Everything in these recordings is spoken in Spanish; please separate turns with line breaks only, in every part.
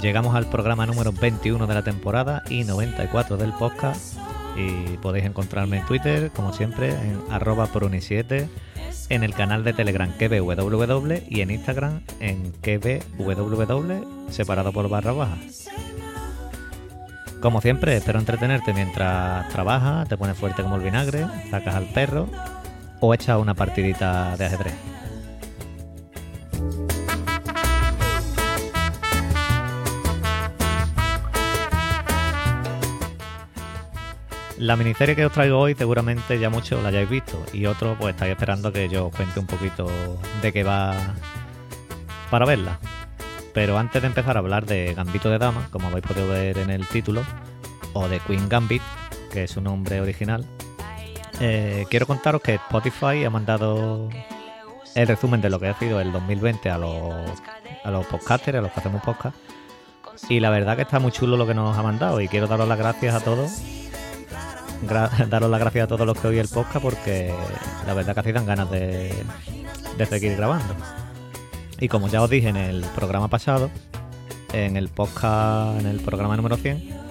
Llegamos al programa número 21 de la temporada y 94 del podcast. Y podéis encontrarme en Twitter, como siempre, en arroba pruni7, en el canal de Telegram KBWW y en Instagram en KBWW, separado por barra baja. Como siempre, espero entretenerte mientras trabajas, te pones fuerte como el vinagre, sacas al perro o echas una partidita de ajedrez. La miniserie que os traigo hoy seguramente ya muchos la hayáis visto y otros pues estáis esperando que yo os cuente un poquito de qué va para verla. Pero antes de empezar a hablar de Gambito de Dama, como habéis podido ver en el título, o de Queen Gambit, que es su nombre original, eh, quiero contaros que Spotify ha mandado el resumen de lo que ha sido el 2020 a los, a los podcasters, a los que hacemos podcast. Y la verdad que está muy chulo lo que nos ha mandado y quiero daros las gracias a todos daros las gracias a todos los que oí el podcast porque la verdad que así dan ganas de, de seguir grabando. Y como ya os dije en el programa pasado, en el podcast, en el programa número 100,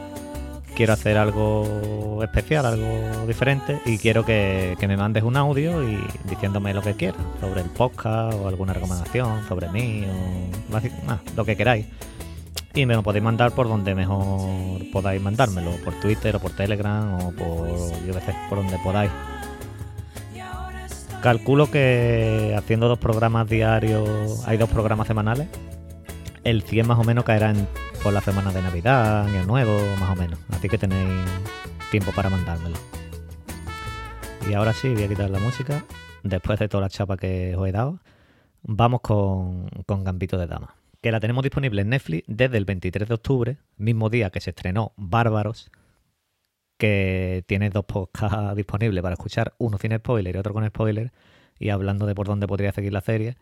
quiero hacer algo especial, algo diferente y quiero que, que me mandes un audio y diciéndome lo que quieras sobre el podcast o alguna recomendación sobre mí o lo que queráis. Y me lo podéis mandar por donde mejor podáis mandármelo, por Twitter o por Telegram o por, yo sé, por donde podáis. Calculo que haciendo dos programas diarios, hay dos programas semanales, el 100 más o menos caerá en- por la semana de Navidad, Año Nuevo, más o menos. Así que tenéis tiempo para mandármelo. Y ahora sí, voy a quitar la música. Después de toda la chapa que os he dado, vamos con, con Gambito de Dama. Que la tenemos disponible en Netflix desde el 23 de octubre, mismo día que se estrenó Bárbaros, que tiene dos podcasts disponibles para escuchar, uno sin spoiler y otro con spoiler, y hablando de por dónde podría seguir la serie.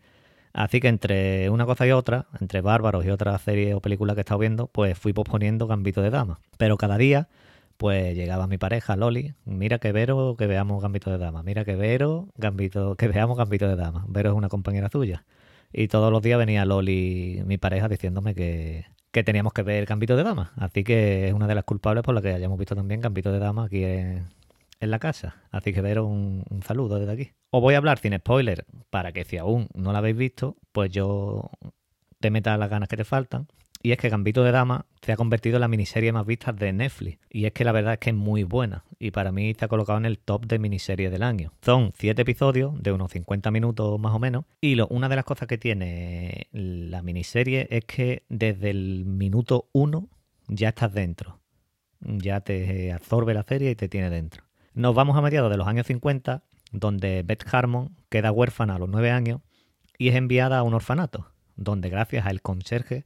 Así que entre una cosa y otra, entre Bárbaros y otra serie o película que he estado viendo, pues fui posponiendo Gambito de Dama. Pero cada día, pues llegaba mi pareja, Loli, mira que Vero, que veamos Gambito de Dama, mira que Vero, Gambito, que veamos Gambito de Dama. Vero es una compañera suya. Y todos los días venía Loli, mi pareja, diciéndome que, que teníamos que ver Gambito de Dama. Así que es una de las culpables por la que hayamos visto también Gambito de Dama aquí en, la casa. Así que Vero, un, un saludo desde aquí. Os voy a hablar sin spoiler para que si aún no la habéis visto, pues yo te meta las ganas que te faltan. Y es que Gambito de Dama se ha convertido en la miniserie más vista de Netflix. Y es que la verdad es que es muy buena. Y para mí se ha colocado en el top de miniseries del año. Son 7 episodios de unos 50 minutos más o menos. Y lo- una de las cosas que tiene la miniserie es que desde el minuto 1 ya estás dentro. Ya te absorbe la serie y te tiene dentro. Nos vamos a mediados de los años 50, donde Beth Harmon queda huérfana a los 9 años y es enviada a un orfanato, donde gracias al conserje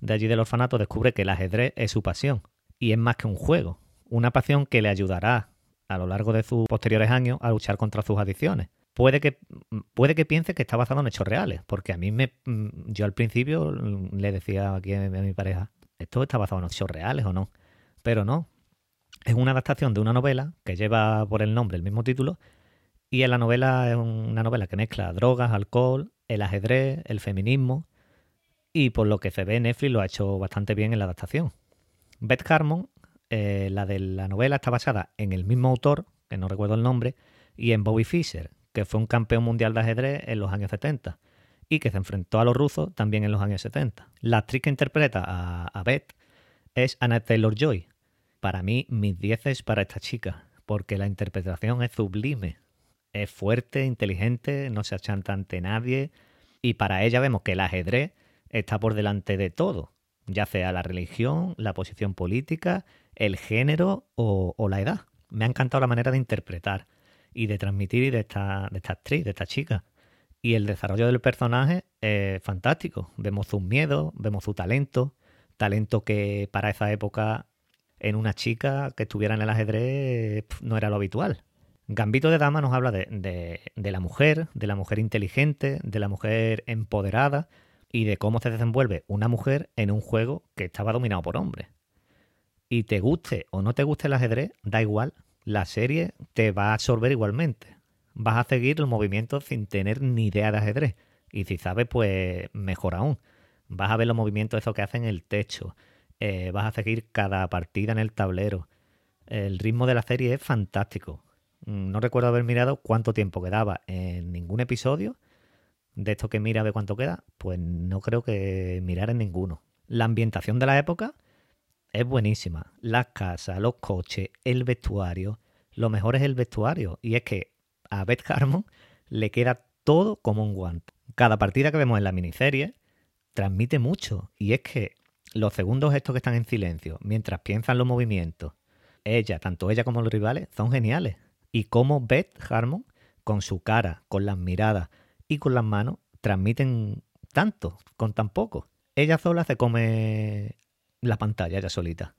de allí del orfanato descubre que el ajedrez es su pasión y es más que un juego, una pasión que le ayudará a lo largo de sus posteriores años a luchar contra sus adicciones. Puede que, puede que piense que está basado en hechos reales, porque a mí me, yo al principio le decía aquí a mi pareja, ¿esto está basado en hechos reales o no? Pero no, es una adaptación de una novela que lleva por el nombre el mismo título y en la novela es una novela que mezcla drogas, alcohol, el ajedrez, el feminismo y por lo que se ve Netflix lo ha hecho bastante bien en la adaptación. Beth Harmon, eh, la de la novela, está basada en el mismo autor, que no recuerdo el nombre, y en Bobby Fischer, que fue un campeón mundial de ajedrez en los años 70 y que se enfrentó a los rusos también en los años 70. La actriz que interpreta a, a Beth es Anna Taylor-Joy. Para mí, mis dieces para esta chica, porque la interpretación es sublime. Es fuerte, inteligente, no se achanta ante nadie y para ella vemos que el ajedrez está por delante de todo, ya sea la religión, la posición política, el género o, la edad. Me ha encantado la manera de interpretar y de transmitir de esta, de esta actriz, de esta chica. Y el desarrollo del personaje es fantástico. Vemos sus miedos, vemos su talento, talento que para esa época en una chica que estuviera en el ajedrez no era lo habitual. Gambito de Dama nos habla de, la mujer, de la mujer inteligente, de la mujer empoderada y de cómo se desenvuelve una mujer en un juego que estaba dominado por hombres. Y te guste o no te guste el ajedrez, da igual, la serie te va a absorber igualmente. Vas a seguir los movimientos sin tener ni idea de ajedrez. Y si sabes, pues mejor aún. Vas a ver los movimientos esos que hacen el techo. Eh, vas a seguir cada partida en el tablero. El ritmo de la serie es fantástico. Mm, no recuerdo haber mirado cuánto tiempo quedaba en ningún episodio. De esto que mira de cuánto queda, pues no creo que mirar en ninguno. La ambientación de la época es buenísima. Las casas, los coches, el vestuario. Lo mejor es el vestuario. Y es que a Beth Harmon le queda todo como un guante. Cada partida que vemos en la miniserie transmite mucho. Y es que los segundos estos que están en silencio, mientras piensan los movimientos, ella, tanto ella como los rivales, son geniales y cómo Beth Harmon, con su cara, con las miradas y con las manos, transmiten tanto, con tan poco. Ella sola se come la pantalla, ella solita.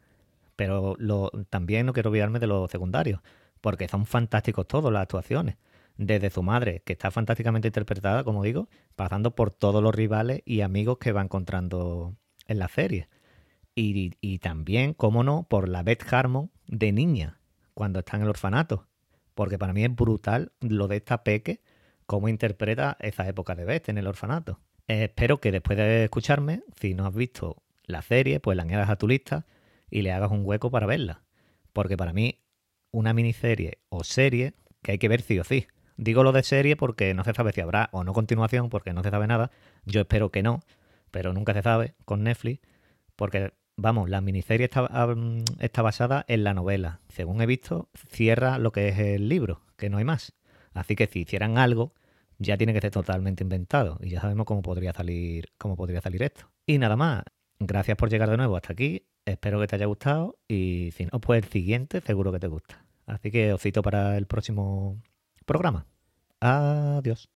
Pero lo, también no quiero olvidarme de los secundarios, porque son fantásticos todos las actuaciones. Desde su madre, que está fantásticamente interpretada, como digo, pasando por todos los rivales y amigos que va encontrando en la serie. Y, y también, cómo no, por la Beth Harmon de niña, cuando está en el orfanato porque para mí es brutal lo de esta peque, cómo interpreta esa época de Beth en el orfanato. Espero que después de escucharme, si no has visto la serie, pues la añadas a tu lista y le hagas un hueco para verla. Porque para mí, una miniserie o serie que hay que ver sí o sí. Digo lo de serie porque no se sabe si habrá o no continuación, porque no se sabe nada. Yo espero que no, pero nunca se sabe con Netflix, porque vamos, la miniserie está, está, basada en la novela. Según he visto, cierra lo que es el libro, que no hay más. Así que si hicieran algo, ya tiene que ser totalmente inventado. Y ya sabemos cómo podría salir, cómo podría salir esto. Y nada más. Gracias por llegar de nuevo hasta aquí. Espero que te haya gustado. Y si no, pues el siguiente seguro que te gusta. Así que os cito para el próximo programa. Adiós.